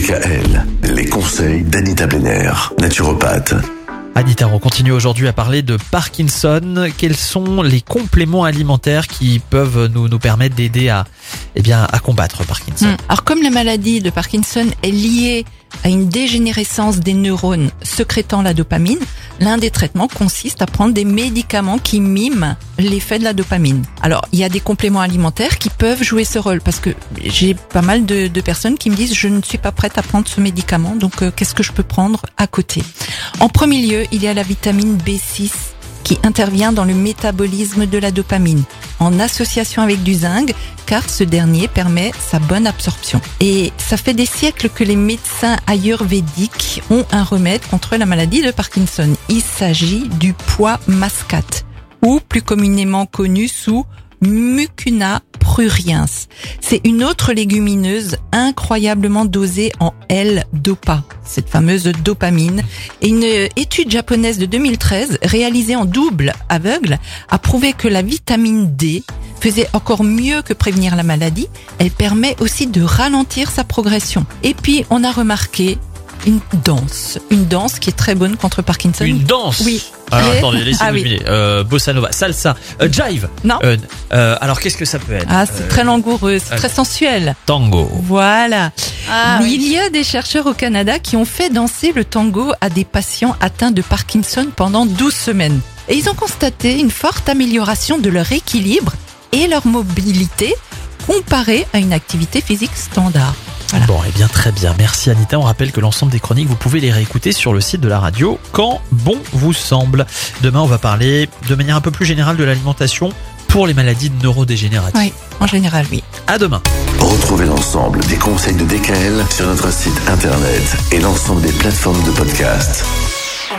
DKL, les conseils d'Anita Benner, naturopathe. Anita, on continue aujourd'hui à parler de Parkinson. Quels sont les compléments alimentaires qui peuvent nous, nous permettre d'aider à, eh bien, à combattre Parkinson? Hmm. Alors comme la maladie de Parkinson est liée à une dégénérescence des neurones sécrétant la dopamine, l'un des traitements consiste à prendre des médicaments qui miment l'effet de la dopamine. Alors il y a des compléments alimentaires qui peuvent jouer ce rôle parce que j'ai pas mal de, personnes qui me disent je ne suis pas prête à prendre ce médicament donc euh, qu'est-ce que je peux prendre à côté? En premier lieu il y a la vitamine B6 qui intervient dans le métabolisme de la dopamine en association avec du zinc car ce dernier permet sa bonne absorption. Et ça fait des siècles que les médecins ayurvédiques ont un remède contre la maladie de Parkinson. Il s'agit du pois mascate ou plus communément connu sous Mucuna pruriens. C'est une autre légumineuse incroyablement dosée en L-dopa, cette fameuse dopamine. Et une étude japonaise de 2013, réalisée en double aveugle, a prouvé que la vitamine D faisait encore mieux que prévenir la maladie. Elle permet aussi de ralentir sa progression. Et puis, on a remarqué une danse, une danse qui est très bonne contre Parkinson. Une danse Oui. Alors Et- attendez, laissez-moi Ah oui. Euh, bossa nova, salsa, euh, jive. Non. Euh, euh, alors qu'est-ce que ça peut être Ah, c'est Euh, très langoureux, c'est euh, très sensuel. Tango. Voilà. Ah, oui. Il y a des chercheurs au Canada qui ont fait danser le tango à des patients atteints de Parkinson pendant 12 semaines. Et ils ont constaté une forte amélioration de leur équilibre et leur mobilité comparée à une activité physique standard. Voilà. Bon, eh bien très bien. Merci Anita. On rappelle que l'ensemble des chroniques, vous pouvez les réécouter sur le site de la radio quand bon vous semble. Demain, on va parler de manière un peu plus générale de l'alimentation pour les maladies neurodégénératives. Oui, en général, oui. À demain. Retrouvez l'ensemble des conseils de DKL sur notre site internet et l'ensemble des plateformes de podcast.